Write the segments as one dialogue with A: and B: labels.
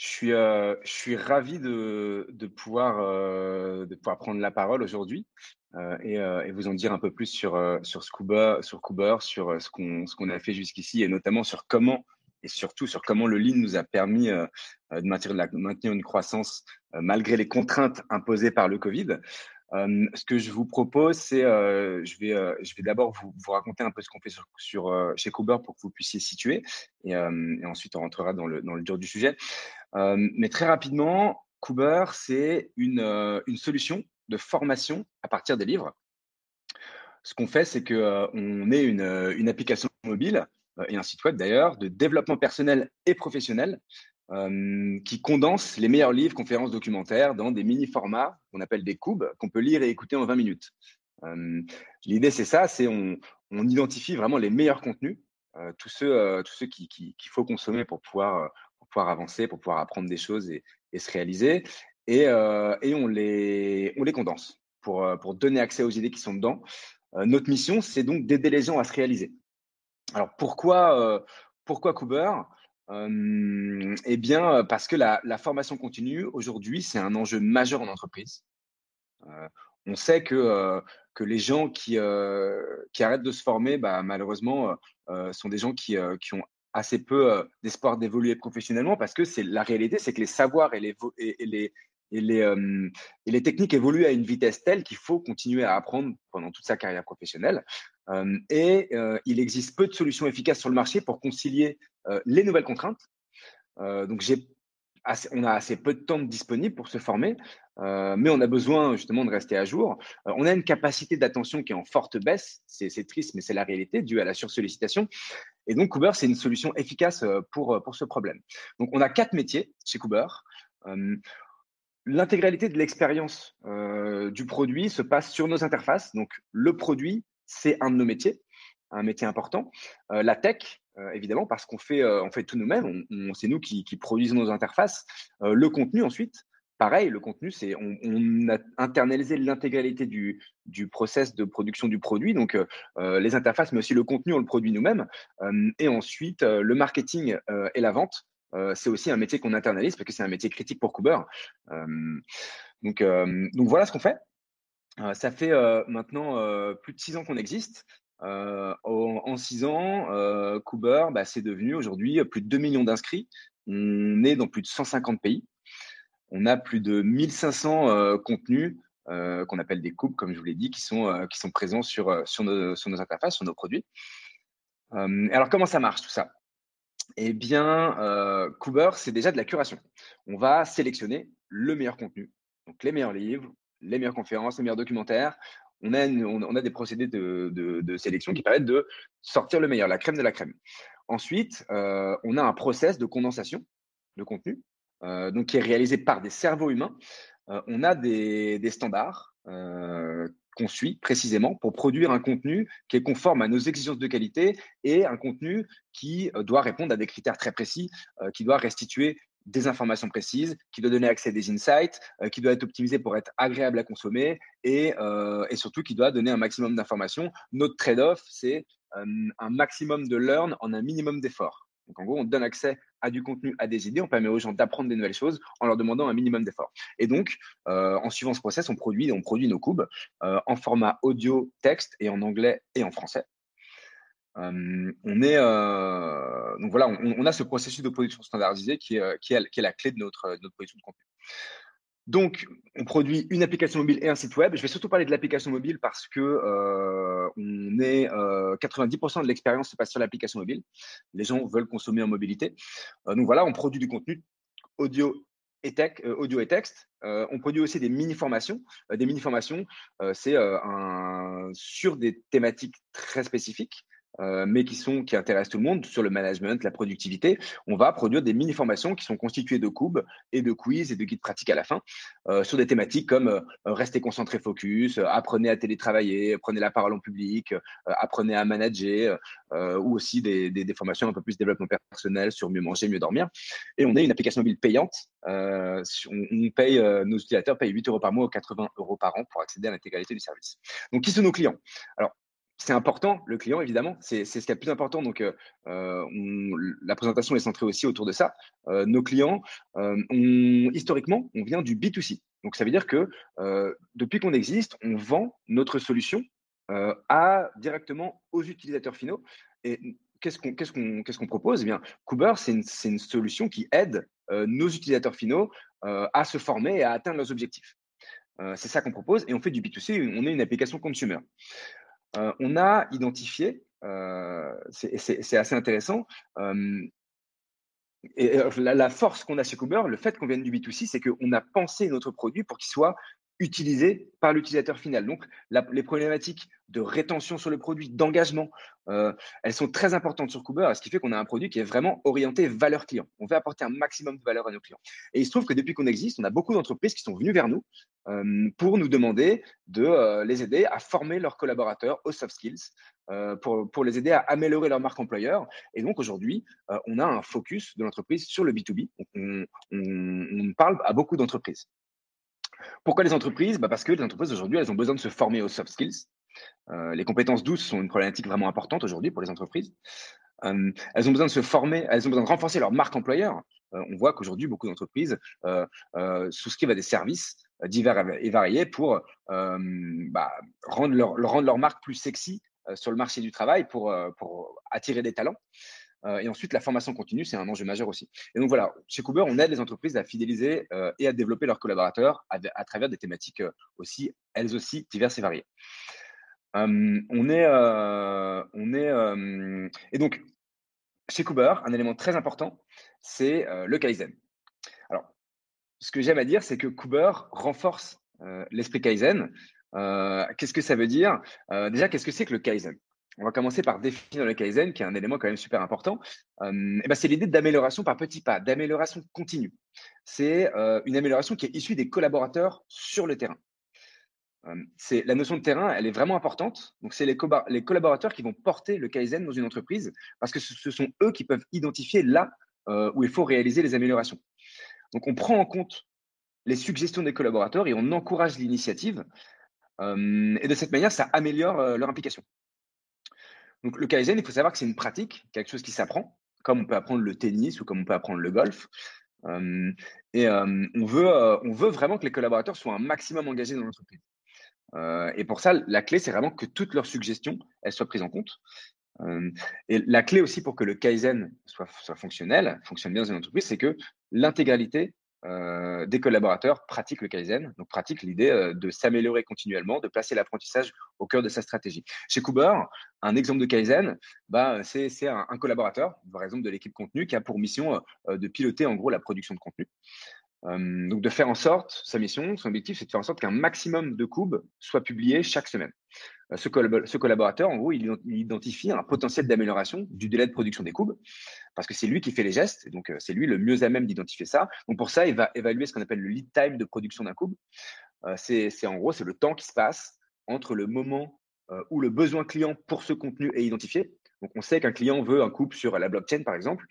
A: Je suis, heu, je suis ravi de de pouvoir, heu, de pouvoir prendre la parole aujourd'hui, heu et heu et vous en dire un peu plus sur, heu, sur Scuba sur Cooper, sur, heu, ce qu'on qu'on a fait jusqu'ici et notamment sur comment et surtout sur comment le lean nous a permis, de maintenir de la maintenir une croissance, malgré les contraintes imposées par le covid. Hem, ce que je vous propose, c'est, heu, je vais, heu, je vais d'abord vous vous raconter un peu ce qu'on fait sur sur, chez Cooper pour que vous puissiez situer et et ensuite on rentrera dans le dans le dur du sujet. Hem, mais très rapidement, Cooper, c'est une, heu, une solution de formation à partir des livres. Ce qu'on fait, c'est que, heu, on est une, heu, une application mobile, et un site web d'ailleurs, de développement personnel et professionnel, qui condense les meilleurs livres, conférences, documentaires dans des mini formats qu'on appelle des cubes, qu'on peut lire et écouter en 20 minutes. L'idée, c'est ça, c'est on identifie vraiment les meilleurs contenus, tous ceux, tous ceux qui qui qu'il faut consommer pour pouvoir, pouvoir avancer, pour pouvoir apprendre des choses et se réaliser et heu et on les on les condense pour, heu, pour donner accès aux idées qui sont dedans. Heu, notre mission, c'est donc d'aider les gens à se réaliser. Alors pourquoi, heu, pourquoi Cooper? Hem et bien, parce que la formation continue aujourd'hui, c'est un enjeu majeur en entreprise. On sait que, que les gens qui, qui arrêtent de se former, bah, malheureusement, heu heu, sont des gens qui, qui ont assez peu, heu, d'espoir d'évoluer professionnellement parce que c'est la réalité, c'est que les savoirs et les et les et les, hem, et les techniques évoluent à une vitesse telle qu'il faut continuer à apprendre pendant toute sa carrière professionnelle. Hem et il existe peu de solutions efficaces sur le marché pour concilier, les nouvelles contraintes. Donc j'ai on a assez peu de temps disponible pour se former, heu, mais on a besoin justement de rester à jour. Heu, on a une capacité d'attention qui est en forte baisse, c'est triste, mais c'est la réalité due à la sursollicitation et donc Cooper, c'est une solution efficace, heu, pour, pour ce problème. Donc on a 4 métiers chez Cooper. Hem, l'intégralité de l'expérience, du produit se passe sur nos interfaces. Donc le produit, c'est un de nos métiers, un métier important. La tech, évidemment parce qu'on fait, fait tout nous-mêmes, c'est nous qui produisons nos interfaces. Le contenu ensuite, pareil, le contenu, c'est on a internalisé l'intégralité du process de production du produit, donc heu heu, les interfaces, mais aussi le contenu, on le produit nous-mêmes. Hem et ensuite, le marketing, et la vente, c'est aussi un métier qu'on internalise parce que c'est un métier critique pour Cooper. Donc voilà ce qu'on fait. Ça fait, maintenant, plus de 6 ans qu'on existe. En 6 ans, Cooper, bah, c'est devenu aujourd'hui, plus de 2 millions d'inscrits. On est dans plus de 150 pays. On a plus de 1 500, heu, contenus, heu, qu'on appelle des coupes, comme je vous l'ai dit, qui sont, sont présents sur, nos interfaces, sur nos produits. Alors comment ça marche tout ça? Eh bien, Cooper, c'est déjà de la curation. On va sélectionner le meilleur contenu, donc les meilleurs livres, les meilleures conférences, les meilleurs documentaires. On a des procédés de sélection qui permettent de sortir le meilleur, la crème de la crème. Ensuite, on a un process de condensation de contenu, donc qui est réalisé par des cerveaux humains. Heu, on a des standards, heu, qu'on suit précisément pour produire un contenu qui est conforme à nos exigences de qualité et un contenu qui, doit répondre à des critères très précis, qui doit restituer des informations précises, qui doit donner accès à des insights, qui doit être optimisé pour être agréable à consommer et et surtout qui doit donner un maximum d'informations. Notre trade-off, c'est, un maximum de learn en un minimum d'effort. Donc en gros, on donne accès à du contenu, à des idées, on permet aux gens d'apprendre des nouvelles choses en leur demandant un minimum d'effort. Et donc, heu, en suivant ce process, on produit nos cubes, heu, en format audio, texte et en anglais et en français. Hem, on est, donc voilà, on a ce processus de production standardisé qui est, la clé de notre production de contenu. Donc, on produit une application mobile et un site web. Je vais surtout parler de l'application mobile parce que, heu, on est, heu, 90% de l'expérience se passe sur l'application mobile. Les gens veulent consommer en mobilité. Heu, donc voilà, on produit du contenu audio et texte. On produit aussi des mini formations. Heu, des mini formations, heu, c'est, sur des thématiques très spécifiques, heu, mais qui sont qui intéressent tout le monde, sur le management, la productivité. On va produire des mini formations qui sont constituées de cubes et de quiz et de guides pratiques à la fin, heu, sur des thématiques comme, heu, restez concentré focus, heu, apprenez à télétravailler, prenez la parole en public, apprenez à manager, ou aussi des formations un peu plus développement personnel sur mieux manger, mieux dormir et on est une application mobile payante. On paye, nos utilisateurs payent 8 euros par mois ou 80 euros par an pour accéder à l'intégralité du service. Donc qui sont nos clients? Alors c'est important, le client, évidemment, c'est ce qui est le plus important. Donc, heu, on la présentation est centrée aussi autour de ça. Heu, nos clients, historiquement, on vient du B2C. Donc ça veut dire que, depuis qu'on existe, on vend notre solution, directement aux utilisateurs finaux et qu'est-ce qu'on propose? Eh bien, Cooper, c'est une une solution qui aide, nos utilisateurs finaux, à se former et à atteindre leurs objectifs. C'est ça qu'on propose et on fait du B2C, on est une application consumer. Heu, on a identifié, heu, c'est assez intéressant, la la force qu'on a chez Cooper, le fait qu'on vienne du B2C, c'est qu'on a pensé notre produit pour qu'il soit utilisé par l'utilisateur final. Donc les problématiques de rétention sur le produit, d'engagement, heu, elles sont très importantes sur Cooper, ce qui fait qu'on a un produit qui est vraiment orienté valeur client. On veut apporter un maximum de valeur à nos clients et il se trouve que depuis qu'on existe, on a beaucoup d'entreprises qui sont venues vers nous, hem, pour nous demander de, heu, les aider à former leurs collaborateurs aux soft skills, pour les aider à améliorer leur marque employeur et donc aujourd'hui, on a un focus de l'entreprise sur le B2B. Donc on on on parle à beaucoup d'entreprises. Pourquoi les entreprises? Bah, parce que les entreprises aujourd'hui, elles ont besoin de se former aux soft skills. Heu, les compétences douces sont une problématique vraiment importante aujourd'hui pour les entreprises. Hem, elles ont besoin de se former, elles ont besoin de renforcer leur marque employeur. Heu, on voit qu'aujourd'hui, beaucoup d'entreprises, souscrivent à des services, divers et variés pour, bah, rendre leur marque plus sexy, sur le marché du travail pour attirer des talents. Heu et ensuite, la formation continue, c'est un enjeu majeur aussi. Et donc voilà, chez Cooper, on aide les entreprises à fidéliser, heu et à développer leurs collaborateurs à travers des thématiques, heu, aussi, elles aussi, diverses et variées. Hem, on est, on est, hem et donc chez Cooper, un élément très important, c'est, le Kaizen. Alors, ce que j'aime à dire, c'est que Cooper renforce, l'esprit Kaizen. Qu'est-ce que ça veut dire? Déjà, qu'est-ce que c'est que le Kaizen? On va commencer par définir le Kaizen, qui est un élément quand même super important. Hem et bah, c'est l'idée d'amélioration par petits pas, d'amélioration continue. C'est, heu, une amélioration qui est issue des collaborateurs sur le terrain. C'est la notion de terrain, elle est vraiment importante. Donc c'est les collaborateurs qui vont porter le Kaizen dans une entreprise parce que ce ce sont eux qui peuvent identifier là, heu, où il faut réaliser les améliorations. Donc on prend en compte les suggestions des collaborateurs et on encourage l'initiative, hem et de cette manière, ça améliore, heu, leur implication. Donc le Kaizen, il faut savoir que c'est une pratique, quelque chose qui s'apprend, comme on peut apprendre le tennis ou comme on peut apprendre le golf. Et on veut, on veut vraiment que les collaborateurs soient un maximum engagés dans l'entreprise. Et pour ça, la clé, c'est vraiment que toutes leurs suggestions, elles soient prises en compte. Et la clé aussi pour que le Kaizen soit fonctionnel, fonctionne bien dans une entreprise, c'est que l'intégralité, heu, des collaborateurs pratiquent le Kaizen, donc pratiquent l'idée, heu, de s'améliorer continuellement, de placer l'apprentissage au cœur de sa stratégie. Chez Cooper, un exemple de Kaizen, bah, c'est un un collaborateur, par exemple de l'équipe contenu, qui a pour mission, heu, de piloter en gros la production de contenu. Donc de faire en sorte sa mission, son objectif, c'est de faire en sorte qu'un maximum de cubes soient publiés chaque semaine. Ce collabo ce collaborateur, en gros, il il identifie un potentiel d'amélioration du délai de production des cubes, parce que c'est lui qui fait les gestes, et donc heu, c'est lui le mieux à même d'identifier ça. Donc pour ça, il va évaluer ce qu'on appelle le lead time de production d'un cube. Heu, c'est en gros, c'est le temps qui se passe entre le moment, heu, où le besoin client pour ce contenu est identifié. Donc on sait qu'un client veut un coupe sur la blockchain, par exemple,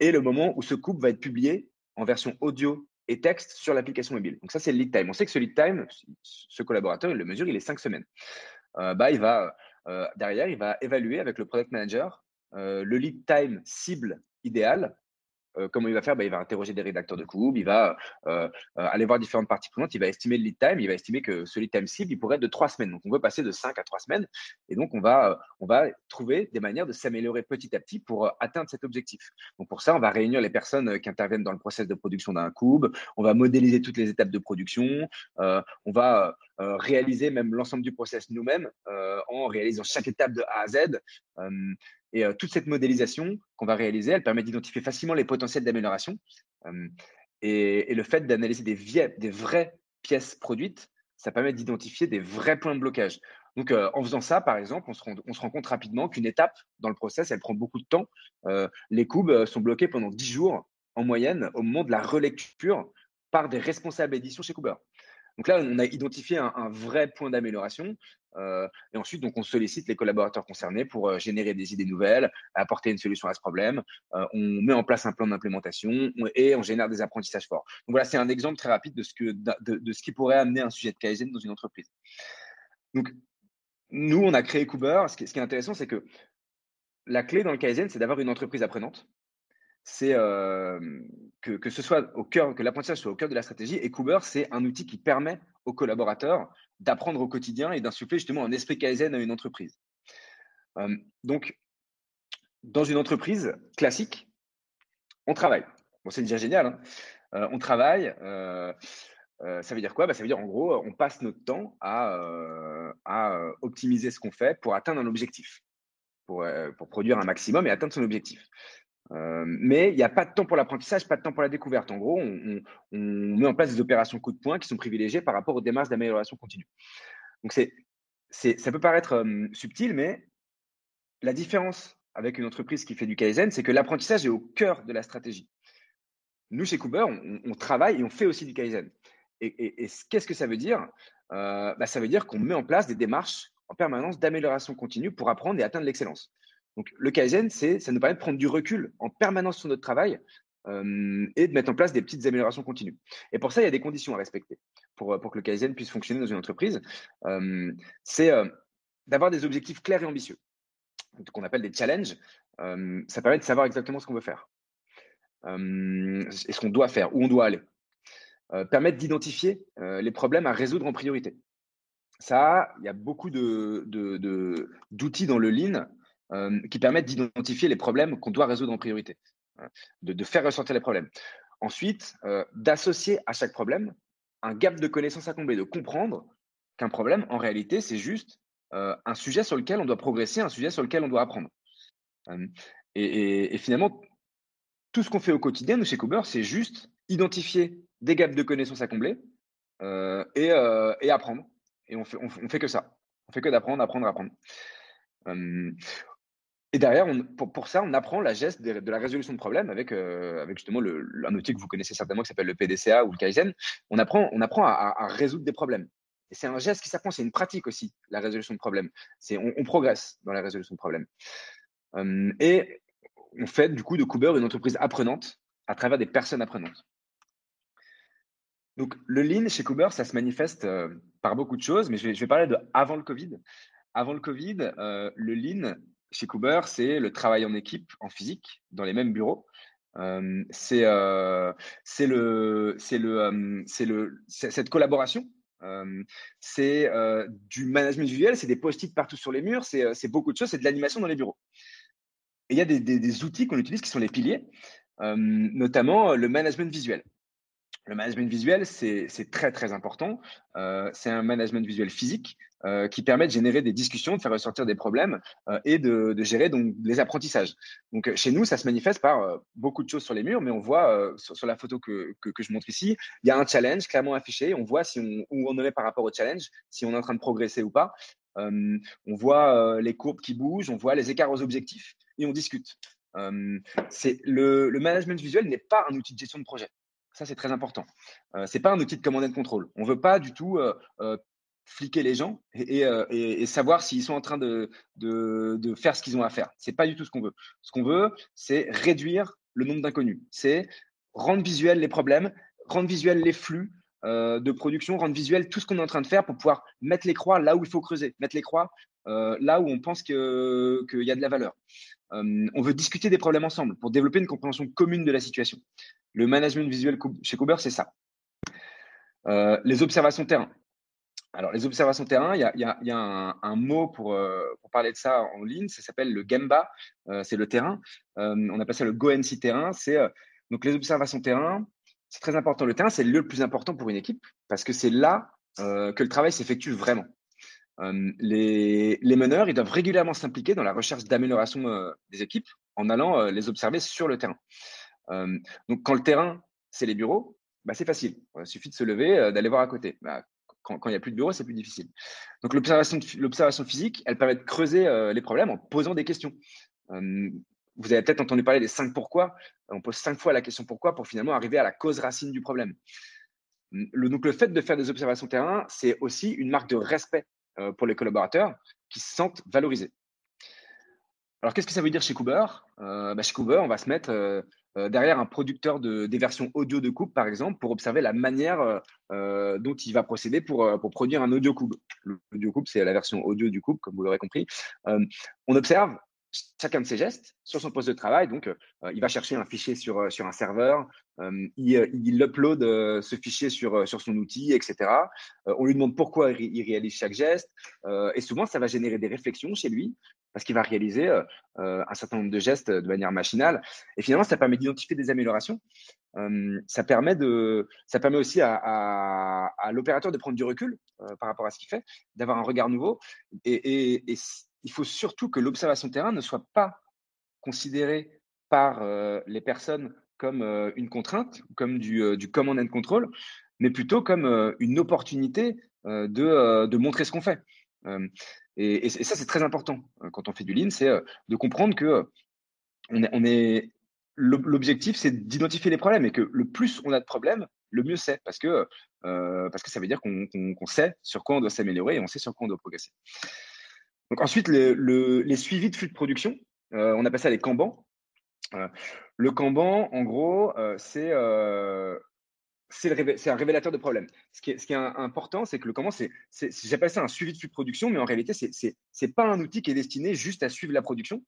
A: et le moment où ce coupe va être publié en version audio et texte sur l'application mobile. Donc ça, c'est le lead time. On sait que ce lead time, ce collaborateur, il le mesure, il est 5 semaines. Bah, il va, derrière, il va évaluer avec le product manager, le lead time cible idéal comment il va faire? Bah, il va interroger des rédacteurs de Koob, il va, aller voir différentes parties prenantes, il va estimer le lead time, il va estimer que ce lead time cible, il pourrait être de 3 semaines. Donc on veut passer de 5 à 3 semaines et donc on va, on va trouver des manières de s'améliorer petit à petit pour, atteindre cet objectif. Donc pour ça, on va réunir les personnes, qui interviennent dans le process de production d'un Koob, on va modéliser toutes les étapes de production, on va, réaliser même l'ensemble du process nous-mêmes, en réalisant chaque étape de A à Z. Et toute cette modélisation qu'on va réaliser, elle permet d'identifier facilement les potentiels d'amélioration. Et le fait d'analyser des vraies pièces produites, ça permet d'identifier des vrais points de blocage. Donc en faisant ça, par exemple, on se rend compte rapidement qu'une étape dans le process, elle prend beaucoup de temps. Les cubes, heu, sont bloqués pendant 10 jours en moyenne au moment de la relecture par des responsables édition chez Cooper. Donc là, on a identifié un, vrai point d'amélioration. euh, et ensuite, on sollicite les collaborateurs concernés pour euh, générer des idées nouvelles, apporter une solution à ce problème. Euh, on met en place un plan d'implémentation on- et on génère des apprentissages forts. Donc voilà, c'est un exemple très rapide de ce, ce qui pourrait amener un sujet de Kaizen dans une entreprise. Donc nous, on a créé Cooper. Ce qui, est intéressant, c'est que la clé dans le Kaizen, c'est d'avoir une entreprise apprenante. C'est que, que, ce soit au cœur, que l'apprentissage soit au cœur de la stratégie. Et Cooper, c'est un outil qui permet aux collaborateurs d'apprendre au quotidien et d'insuffler justement un esprit Kaizen à une entreprise. donc, dans une entreprise classique, on travaille. Bon, c'est déjà génial. Hein. on travaille. Ça veut dire quoi? Bah, Ça veut dire en gros, on passe notre temps à, euh, optimiser ce qu'on fait pour atteindre un objectif, pour, pour, produire un maximum et atteindre son objectif. Mais il n'y a pas de temps pour l'apprentissage, pas de temps pour la découverte. En gros, on, met en place des opérations coup de poing qui sont privilégiées par rapport aux démarches d'amélioration continue. Donc, c'est, ça peut paraître subtil, mais la différence avec une entreprise qui fait du Kaizen, c'est que l'apprentissage est au cœur de la stratégie. Nous, chez Cooper, on, travaille et on fait aussi du Kaizen. Et, qu'est-ce que ça veut dire? Euh, bah, Ça veut dire qu'on met en place des démarches en permanence d'amélioration continue pour apprendre et atteindre l'excellence. Donc, le Kaizen, ça nous permet de prendre du recul en permanence sur notre travail euh, et de mettre en place des petites améliorations continues. Et pour ça, il y a des conditions à respecter pour, pour que le Kaizen puisse fonctionner dans une entreprise. Euh, c'est d'avoir des objectifs clairs et ambitieux, qu'on appelle des challenges. ça permet de savoir exactement ce qu'on veut faire et ce qu'on doit faire, où on doit aller. Euh, permettre d'identifier euh, les problèmes à résoudre en priorité. Ça, il y a beaucoup d'outils dans le Lean euh, qui permettent d'identifier les problèmes qu'on doit résoudre en priorité, hein, de, faire ressortir les problèmes. Ensuite, d'associer à chaque problème un gap de connaissances à combler, de comprendre qu'un problème, en réalité, c'est juste un sujet sur lequel on doit progresser, un sujet sur lequel on doit apprendre. et, finalement, tout ce qu'on fait au quotidien, nous, chez Cooper, c'est juste identifier des gaps de connaissances à combler euh, euh, et, apprendre. Et on fait, fait que ça. On fait que d'apprendre, apprendre, apprendre. Et derrière, pour, ça, on apprend la geste de, la résolution de problèmes avec, euh, avec justement le, un outil que vous connaissez certainement qui s'appelle le PDCA ou le Kaizen. On apprend, on apprend à, résoudre des problèmes. Et c'est un geste qui s'apprend, c'est une pratique aussi, la résolution de problèmes. On, progresse dans la résolution de problèmes. et on fait du coup de Cooper une entreprise apprenante à travers des personnes apprenantes. Donc, le lean chez Cooper, ça se manifeste euh, par beaucoup de choses, mais je vais, parler de avant le Covid. Avant le Covid, euh, le lean chez Cooper, c'est le travail en équipe, en physique, dans les mêmes bureaux. Euh, c'est le, le, le, cette collaboration. c'est du management visuel, c'est des post-it partout sur les murs, c'est beaucoup de choses, c'est de l'animation dans les bureaux. Et il y a des outils qu'on utilise qui sont les piliers, notamment le management visuel. Le management visuel, c'est très très important. Euh, c'est un management visuel physique euh, qui permet de générer des discussions, de faire ressortir des problèmes euh, et de, gérer donc les apprentissages. Donc chez nous, ça se manifeste par beaucoup de choses sur les murs, mais on voit sur, la photo que, que, je montre ici, il y a un challenge clairement affiché. On voit si on, où on en est par rapport au challenge, si on est en train de progresser ou pas. on voit les courbes qui bougent, on voit les écarts aux objectifs et on discute. c'est le, le management visuel n'est pas un outil de gestion de projet. Ça, c'est très important. Euh, ce n'est pas un outil de commande et de contrôle. On ne veut pas du tout euh, euh, fliquer les gens et, savoir s'ils sont en train de, de, faire ce qu'ils ont à faire. Ce n'est pas du tout ce qu'on veut. Ce qu'on veut, c'est réduire le nombre d'inconnus. C'est rendre visuel les problèmes, rendre visuel les flux de production, rendre visuel tout ce qu'on est en train de faire pour pouvoir mettre les croix là où il faut creuser, mettre les croix là où on pense qu'il y a de la valeur. on veut discuter des problèmes ensemble pour développer une compréhension commune de la situation. Le management visuel chez Cooper, c'est ça. Euh, les observations terrain. Alors, les observations terrain, il y a, un, mot euh, pour, parler de ça en ligne, ça s'appelle le Gemba, euh, c'est le terrain. on appelle ça le GoNC terrain. Donc les observations terrain, c'est très important. Le terrain, c'est le plus important pour une équipe parce que c'est là que le travail s'effectue vraiment. Les, les, meneurs, ils doivent régulièrement s'impliquer dans la recherche d'amélioration des équipes en allant les observer sur le terrain donc, quand le terrain, c'est les bureaux, bah, c'est facile. Il suffit de se lever, d'aller voir à côté. Bah, quand il n'y a plus de bureaux, c'est plus difficile. Donc, l'observation physique, elle permet de creuser les problèmes en posant des questions. vous avez peut-être entendu parler des cinq pourquoi. On pose cinq fois la question pourquoi pour finalement arriver à la cause racine du problème. Le, donc, le fait de faire des observations terrain, c'est aussi une marque de respect pour les collaborateurs qui se sentent valorisés. Alors, qu'est-ce que ça veut dire chez Cooper? Euh, bah, Chez Cooper, on va se mettre euh, euh, derrière un producteur de, des versions audio de coupe, par exemple, pour observer la manière dont il va procéder pour, pour produire un audio coupe. L'audio coupe, c'est la version audio du coupe, comme vous l'aurez compris. on observe chacun de ses gestes sur son poste de travail. Donc, il va chercher un fichier sur, sur un serveur, il, il, upload ce fichier sur, sur son outil, etc. on lui demande pourquoi il, réalise chaque geste. et souvent, ça va générer des réflexions chez lui parce qu'il va réaliser un certain nombre de gestes de manière machinale. Et finalement, ça permet d'identifier des améliorations. ça, permet de, ça permet aussi à, l'opérateur de prendre du recul par rapport à ce qu'il fait, d'avoir un regard nouveau. Et, il faut surtout que l'observation terrain ne soit pas considérée par les personnes comme une contrainte, comme du, du command and control, mais plutôt comme une opportunité de, montrer ce qu'on fait. Et, ça, c'est très important euh, quand on fait du lean, c'est euh, de comprendre que euh, l'objectif, c'est d'identifier les problèmes et que le plus on a de problèmes, le mieux c'est parce que, parce que ça veut dire qu'on sait sur quoi on doit s'améliorer et on sait sur quoi on doit progresser. Donc ensuite, les suivis de flux de production, on appelle ça les Kanban. le Kanban, en gros, c'est c'est un révélateur de problème. Ce qui est, ce important, c'est que le c'est, j'appelle ça un suivi de flux de production, mais en réalité, c'est n'est pas un outil qui est destiné juste à suivre la production.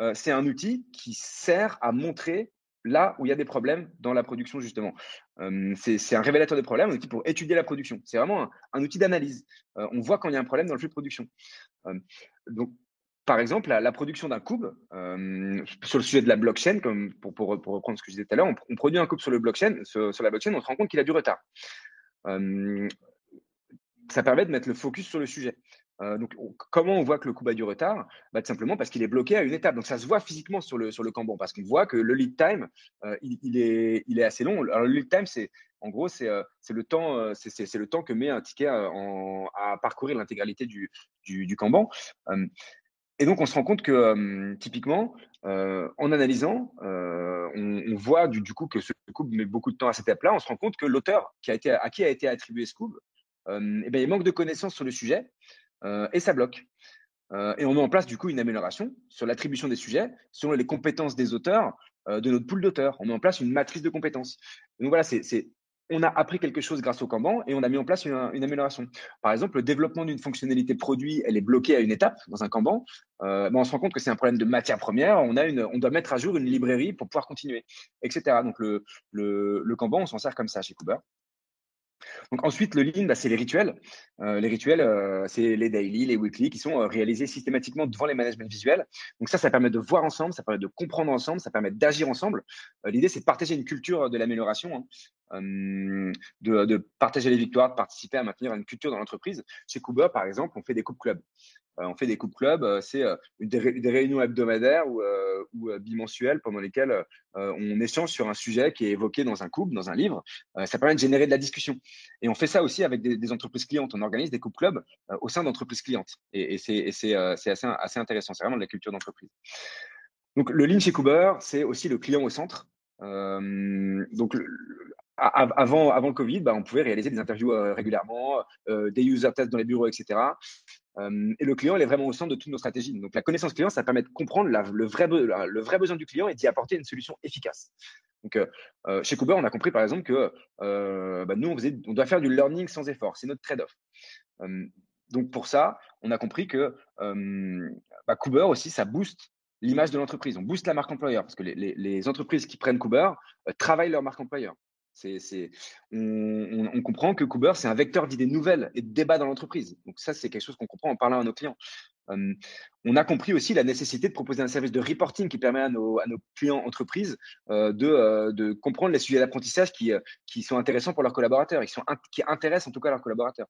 A: Euh, c'est un outil qui sert à montrer là où il y a des problèmes dans la production, justement. Euh, c'est un révélateur de problèmes, un outil pour étudier la production. C'est vraiment un, outil d'analyse. Euh, on voit quand il y a un problème dans le flux de production. donc, par exemple, la, production d'un cube, euh, sur le sujet de la blockchain, comme pour, reprendre ce que je disais tout à l'heure, on, produit un cube sur, le blockchain, sur, la blockchain, on se rend compte qu'il a du retard. Euh, ça permet de mettre le focus sur le sujet. Euh, donc, comment on voit que le cube a du retard? Bah, Tout simplement parce qu'il est bloqué à une étape. Donc, ça se voit physiquement sur le, sur le Kanban parce qu'on voit que le lead time, il, est, il est assez long. Alors, le lead time, c'est en gros, c'est le, temps, le temps que met un ticket à parcourir l'intégralité du, du, du Kanban. Et donc, on se rend compte que, typiquement, en analysant, on, voit du, coup que ce couple met beaucoup de temps à cette étape-là. On se rend compte que l'auteur à qui a été attribué ce couple, eh ben, il manque de connaissances sur le sujet et ça bloque. et on met en place du coup une amélioration sur l'attribution des sujets selon les compétences des auteurs de notre pool d'auteurs. On met en place une matrice de compétences. Donc voilà, c'est on a appris quelque chose grâce au Kanban et on a mis en place une, amélioration. Par exemple, le développement d'une fonctionnalité produit, elle est bloquée à une étape dans un Kanban. Euh, on se rend compte que c'est un problème de matière première. On, a une, on doit mettre à jour une librairie pour pouvoir continuer, etc. Donc, le, le, le Kanban, on s'en sert comme ça chez Cooper. Ensuite, le lean, bah, c'est les rituels. Euh, les rituels, euh, c'est les daily, les weekly, qui sont réalisés systématiquement devant les managements visuels. Donc ça, ça permet de voir ensemble, ça permet de comprendre ensemble, ça permet d'agir ensemble. L'idée, c'est de partager une culture de l'amélioration. Hein de, partager les victoires, de participer à maintenir une culture dans l'entreprise. Chez Kuba, par exemple, on fait des coupes clubs. Euh, on fait des coupes clubs, c'est euh, des, réunions hebdomadaires ou, euh, bimensuelles pendant lesquelles on échange sur un sujet qui est évoqué dans un couple, dans un livre. ça permet de générer de la discussion. Et on fait ça aussi avec des, entreprises clientes. On organise des coupes clubs au sein d'entreprises clientes. Et, c'est assez, assez intéressant. C'est vraiment de la culture d'entreprise. Donc, le Lean chez Cooper, c'est aussi le client au centre. donc, avant, le Covid, bah, on pouvait réaliser des interviews euh, régulièrement, euh, des user tests dans les bureaux, etc. Euh, et le client, il est vraiment au centre de toutes nos stratégies. Donc, la connaissance client, ça permet de comprendre le, vrai besoin du client et d'y apporter une solution efficace. Donc, chez Cooper, on a compris par exemple que bah, nous, on, doit faire du learning sans effort. C'est notre trade-off. donc, pour ça, on a compris que bah, Cooper aussi, ça booste l'image de l'entreprise. On booste la marque employeur parce que les entreprises qui prennent Cooper travaillent leur marque employeur. On, comprend que Cooper, c'est un vecteur d'idées nouvelles et de débats dans l'entreprise. Donc ça, c'est quelque chose qu'on comprend en parlant à nos clients. on a compris aussi la nécessité de proposer un service de reporting qui permet à nos, clients entreprises euh, de, euh, de, comprendre les sujets d'apprentissage qui, euh, qui sont intéressants pour leurs collaborateurs, qui intéressent en tout cas leurs collaborateurs.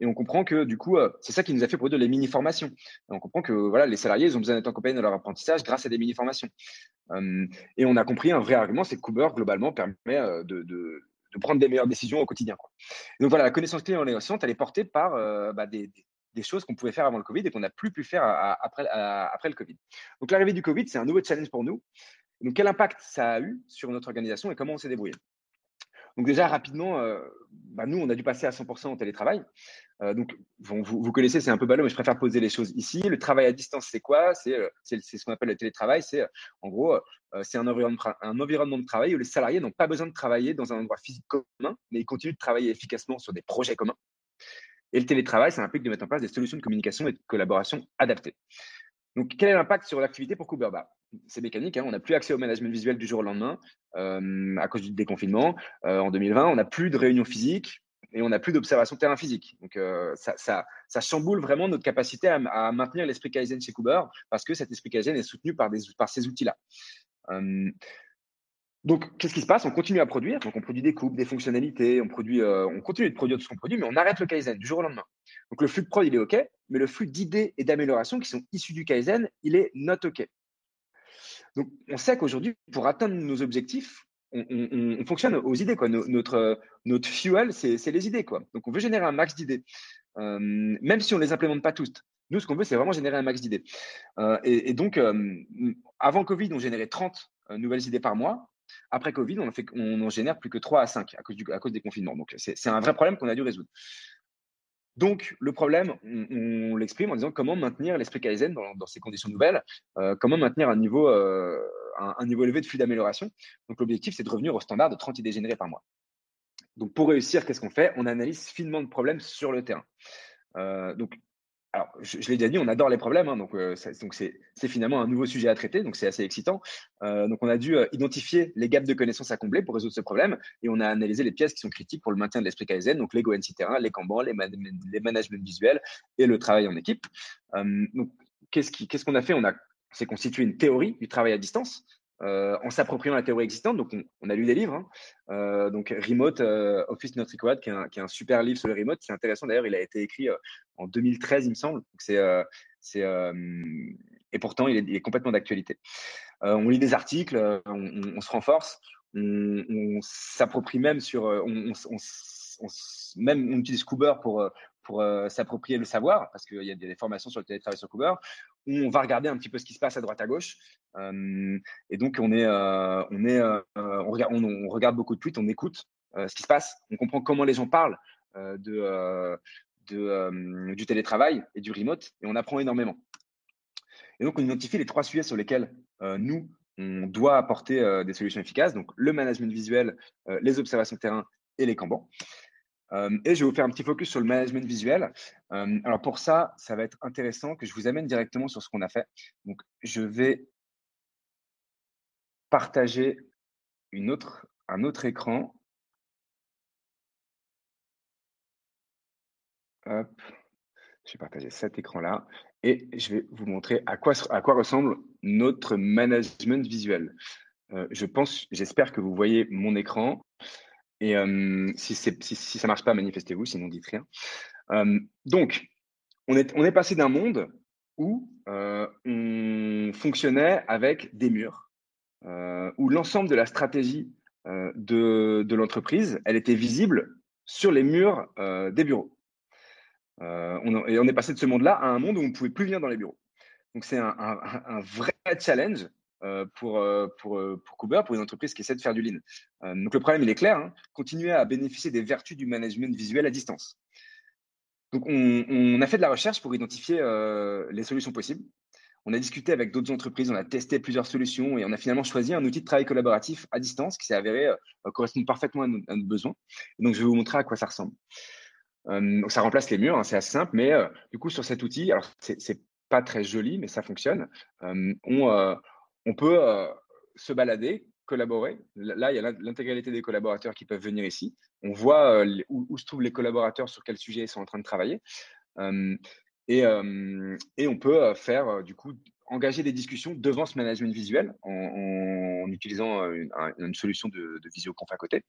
A: Et on comprend que du coup, c'est ça qui nous a fait produire les mini-formations. On comprend que voilà, les salariés, ont besoin d'être accompagnés dans leur apprentissage grâce à des mini-formations et on a compris un vrai argument, c'est que Cooper, globalement, permet de, prendre des meilleures décisions au quotidien. Donc voilà, la connaissance client en négociante, elle est portée par bah, des, des, choses qu'on pouvait faire avant le Covid et qu'on n'a plus pu faire après, après le Covid. Donc l'arrivée du Covid, c'est un nouveau challenge pour nous. Donc quel impact ça a eu sur notre organisation et comment on s'est débrouillé? Donc déjà, rapidement, bah, nous, on a dû passer à 100% en télétravail. donc, vous, vous, connaissez, c'est un peu ballot, mais je préfère poser les choses ici. Le travail à distance, c'est quoi? C'est ce qu'on appelle le télétravail. C'est en gros, c'est un environnement, de travail où les salariés n'ont pas besoin de travailler dans un endroit physique commun, mais ils continuent de travailler efficacement sur des projets communs. Et le télétravail, ça implique de mettre en place des solutions de communication et de collaboration adaptées. Donc, quel est l'impact sur l'activité pour Cooper bah, C'est mécanique, hein, on n'a plus accès au management visuel du jour au lendemain euh, à cause du déconfinement. Euh, en 2020, on n'a plus de réunions physiques et on n'a plus d'observation terrain physique. Donc, euh, ça, ça, chamboule vraiment notre capacité à, maintenir l'esprit Kaizen chez Cooper parce que cet esprit Kaizen est soutenu par, ces outils-là. Donc, qu'est-ce qui se passe? On continue à produire. Donc, on produit des coupes, des fonctionnalités, on, produit, on continue de produire tout ce qu'on produit, mais on arrête le Kaizen du jour au lendemain. Donc, le flux de prod, il est OK, mais le flux d'idées et d'améliorations qui sont issus du Kaizen, il est not OK. Donc, on sait qu'aujourd'hui, pour atteindre nos objectifs, on, fonctionne aux idées. Notre, fuel, c'est les idées. Quoi. Donc, on veut générer un max d'idées, euh, même si on ne les implémente pas tous. Nous, ce qu'on veut, c'est vraiment générer un max d'idées. Euh, et, donc, avant Covid, on générait 30 nouvelles idées par mois. Après Covid, on, fait, on génère plus que 3 à 5 à cause, à cause des confinements. Donc, c'est un vrai problème qu'on a dû résoudre. Donc, le problème, on, l'exprime en disant comment maintenir l'esprit Kaizen dans, ces conditions nouvelles, euh, comment maintenir un niveau, euh, un, niveau élevé de flux d'amélioration. Donc, l'objectif, c'est de revenir au standard de 30 idées générées par mois. Donc, pour réussir, qu'est-ce qu'on fait? On analyse finement le problème sur le terrain. Euh, donc, je, l'ai déjà dit, on adore les problèmes, hein, donc euh, c'est finalement un nouveau sujet à traiter, donc c'est assez excitant. Euh, donc on a dû euh, identifier les gaps de connaissances à combler pour résoudre ce problème, et on a analysé les pièces qui sont critiques pour le maintien de l'esprit Kaizen, donc les terrain, les Kanban, les, les management visuels et le travail en équipe. qu'est-ce qu'on a fait? On a c'est constitué une théorie du travail à distance. Euh, en s'appropriant la théorie existante. Donc, on, a lu des livres. Hein. Euh, donc, Remote euh, Office Not Required, qui est, un, super livre sur le remote. C'est intéressant d'ailleurs. Il a été écrit en 2013, il me semble. Et pourtant, il est, complètement d'actualité. on lit des articles, on, se renforce, on, s'approprie même sur. même on utilise Cooper pour, pour s'approprier le savoir, parce qu'il y a des formations sur le télétravail sur Cooper on va regarder un petit peu ce qui se passe à droite à gauche. et donc, on, est, on, est, on, regarde, beaucoup de tweets, on écoute ce qui se passe, on comprend comment les gens parlent du télétravail et du remote, et on apprend énormément. Et donc, on identifie les trois sujets sur lesquels nous, on doit apporter des solutions efficaces. Donc, le management visuel, les observations de terrain et les Kanban. Et je vais vous faire un petit focus sur le management visuel. Alors pour ça, ça va être intéressant que je vous amène directement sur ce qu'on a fait. Donc je vais partager un autre écran. Hop. Je vais partager cet écran-là et je vais vous montrer à quoi, ressemble notre management visuel. Je pense, j'espère que vous voyez mon écran. Et si, si, si, ça marche pas, manifestez-vous, sinon dites rien. donc, on est, passé d'un monde où on fonctionnait avec des murs, où l'ensemble de la stratégie de, l'entreprise, elle était visible sur les murs des bureaux. Et on est passé de ce monde-là à un monde où on ne pouvait plus venir dans les bureaux. Donc c'est un, vrai challenge euh, pour, euh, pour, euh, pour Cooper, pour une entreprise qui essaie de faire du lean. donc le problème, il est clair, hein, continuer à bénéficier des vertus du management visuel à distance. Donc on, a fait de la recherche pour identifier les solutions possibles. On a discuté avec d'autres entreprises, on a testé plusieurs solutions et on a finalement choisi un outil de travail collaboratif à distance qui s'est avéré correspondre parfaitement à nos, besoins. donc je vais vous montrer à quoi ça ressemble. donc ça remplace les murs, hein, c'est assez simple, mais du coup sur cet outil, alors c'est pas très joli, mais ça fonctionne. on, on peut se balader, collaborer. Là, il y a l'intégralité des collaborateurs qui peuvent venir ici. On voit où, se trouvent les collaborateurs, sur quel sujet ils sont en train de travailler. et, on peut faire, du coup, engager des discussions devant ce management visuel en, utilisant une, solution de, de visioconf à côté.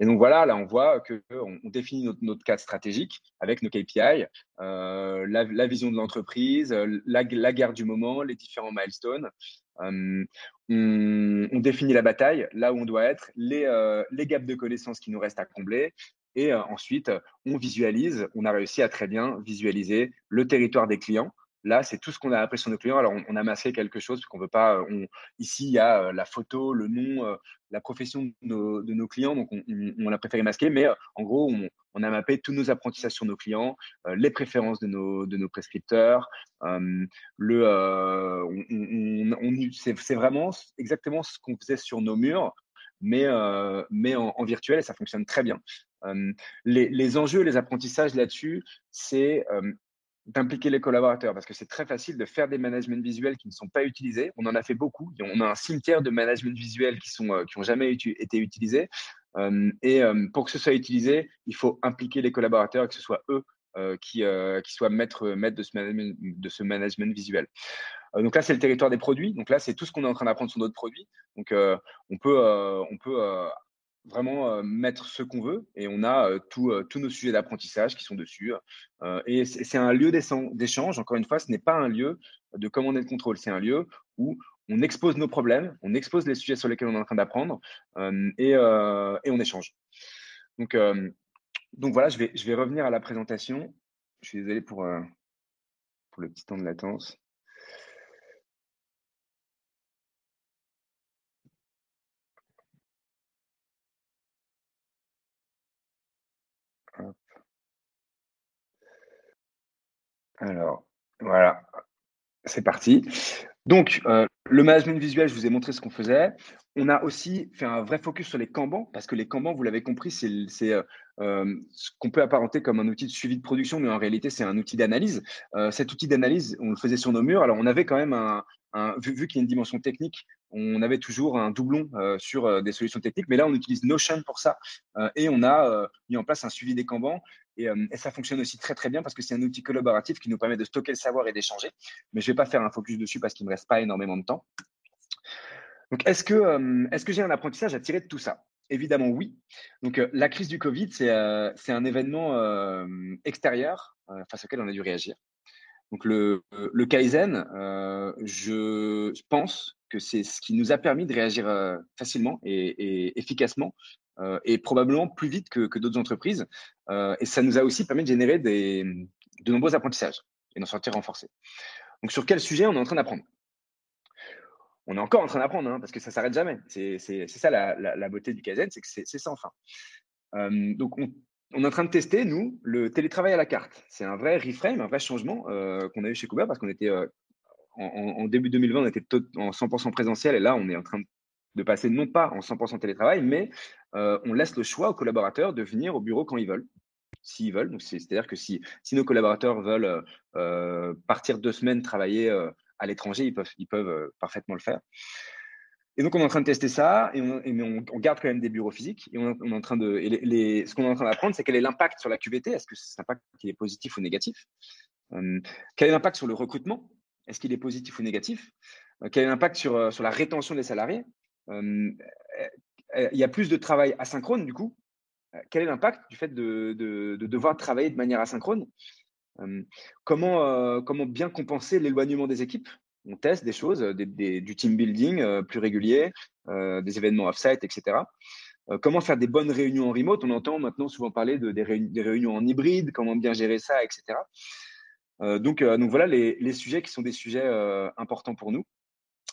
A: Et donc voilà, là on voit que on, définit notre, cadre stratégique avec nos KPI, la, vision de l'entreprise, la, la, guerre du moment, les différents milestones, on, définit la bataille, là où on doit être, les gaps de connaissances qui nous restent à combler. Et ensuite, on visualise, on a réussi à très bien visualiser le territoire des clients, Là, c'est tout ce qu'on a appris sur nos clients. Alors, on, a masqué quelque chose parce qu'on veut pas. On, ici, il y a euh, la photo, le nom, euh, la profession de nos, clients, donc on, on, a préféré masquer. Mais euh, en gros, on, a mappé tous nos apprentissages sur nos clients, les préférences de nos, de nos prescripteurs. le, c'est vraiment exactement ce qu'on faisait sur nos murs mais, mais en, en, virtuel et ça fonctionne très bien. les, les, enjeux, les apprentissages là-dessus, c'est d'impliquer les collaborateurs parce que c'est très facile de faire des managements visuels qui ne sont pas utilisés. On en a fait beaucoup. On a un cimetière de management visuels qui sont euh, jamais été utilisés. Euh, et euh, pour que ce soit utilisé, il faut impliquer les collaborateurs, que ce soit eux qui, qui soient maîtres, maîtres de, ce management, de ce management visuel. donc là, c'est le territoire des produits. Donc là, c'est tout ce qu'on est en train d'apprendre sur notre produit. Donc on peut, on peut vraiment mettre ce qu'on veut et on a tous nos sujets d'apprentissage qui sont dessus. et c'est un lieu d'échange. Encore une fois, ce n'est pas un lieu de commander de contrôle, c'est un lieu où on expose nos problèmes, on expose les sujets sur lesquels on est en train d'apprendre et, et, on échange. Donc, donc voilà, je vais, je vais revenir à la présentation. Je suis désolé pour, pour le petit temps de latence. Alors, voilà, c'est parti. Donc, euh, le management visuel, je vous ai montré ce qu'on faisait. On a aussi fait un vrai focus sur les Kanban, parce que les Kanban, vous l'avez compris, c'est euh, euh, ce qu'on peut apparenter comme un outil de suivi de production, mais en réalité, c'est un outil d'analyse. cet outil d'analyse, on le faisait sur nos murs. Alors, on avait quand même un, vu, qu'il y a une dimension technique, on avait toujours un doublon sur des solutions techniques, mais là, on utilise Notion pour ça, et on a mis en place un suivi des Kanban. Et, ça fonctionne aussi très très bien parce que c'est un outil collaboratif qui nous permet de stocker le savoir et d'échanger. Mais je ne vais pas faire un focus dessus parce qu'il ne me reste pas énormément de temps. Donc, est-ce que, est-ce que j'ai un apprentissage à tirer de tout ça? Évidemment, oui. Donc, la crise du Covid, c'est, c'est un événement extérieur face auquel on a dû réagir. Donc, le, le Kaizen, je pense que c'est ce qui nous a permis de réagir facilement et efficacement euh, et probablement plus vite que, que d'autres entreprises. Euh, et ça nous a aussi permis de générer des, de nombreux apprentissages et d'en sortir renforcés. Donc, sur quel sujet on est en train d'apprendre? On est encore en train d'apprendre, hein, parce que ça s'arrête jamais. C'est ça la, la, beauté du Kaizen, c'est que c'est sans fin. Euh, donc, on, on, est en train de tester, nous, le télétravail à la carte. C'est un vrai reframe, un vrai changement qu'on a eu chez Kuber, parce qu'on était en, début 2020, on était en 100% présentiel, et là, on est en train de passer non pas en 100% télétravail, mais euh, on laisse le choix aux collaborateurs de venir au bureau quand ils veulent, s'ils veulent. C'est-à-dire que si, nos collaborateurs veulent euh, partir deux semaines travailler euh, à l'étranger, ils peuvent, parfaitement le faire. Et donc, on est en train de tester ça, et on, garde quand même des bureaux physiques. Et on, est en train de, ce qu'on est en train d'apprendre, c'est quel est l'impact sur la QVT. Est-ce que cet impact est positif ou négatif? Quel est l'impact sur le recrutement? Est-ce qu'il est positif ou négatif? Quel est l'impact sur la rétention des salariés? Il y a plus de travail asynchrone, du coup. Quel est l'impact du fait de, de, devoir travailler de manière asynchrone? Comment, comment bien compenser l'éloignement des équipes? On teste des choses, du team building plus régulier, des événements off-site, etc. comment faire des bonnes réunions en remote? On entend maintenant souvent parler de, des, réunions en hybride, comment bien gérer ça, etc. donc, donc voilà les, les, sujets qui sont des sujets importants pour nous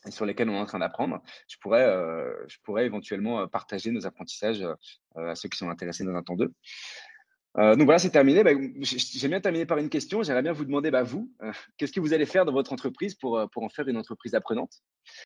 A: et sur lesquels on est en train d'apprendre, je pourrais, euh, je pourrais éventuellement euh, partager nos apprentissages euh, à ceux qui sont intéressés dans un temps 2. donc voilà, c'est terminé. Bah, J'aime bien terminer par une question. J'aimerais bien vous demander, bah, vous, qu'est-ce que vous allez faire dans votre entreprise pour, pour en faire une entreprise apprenante?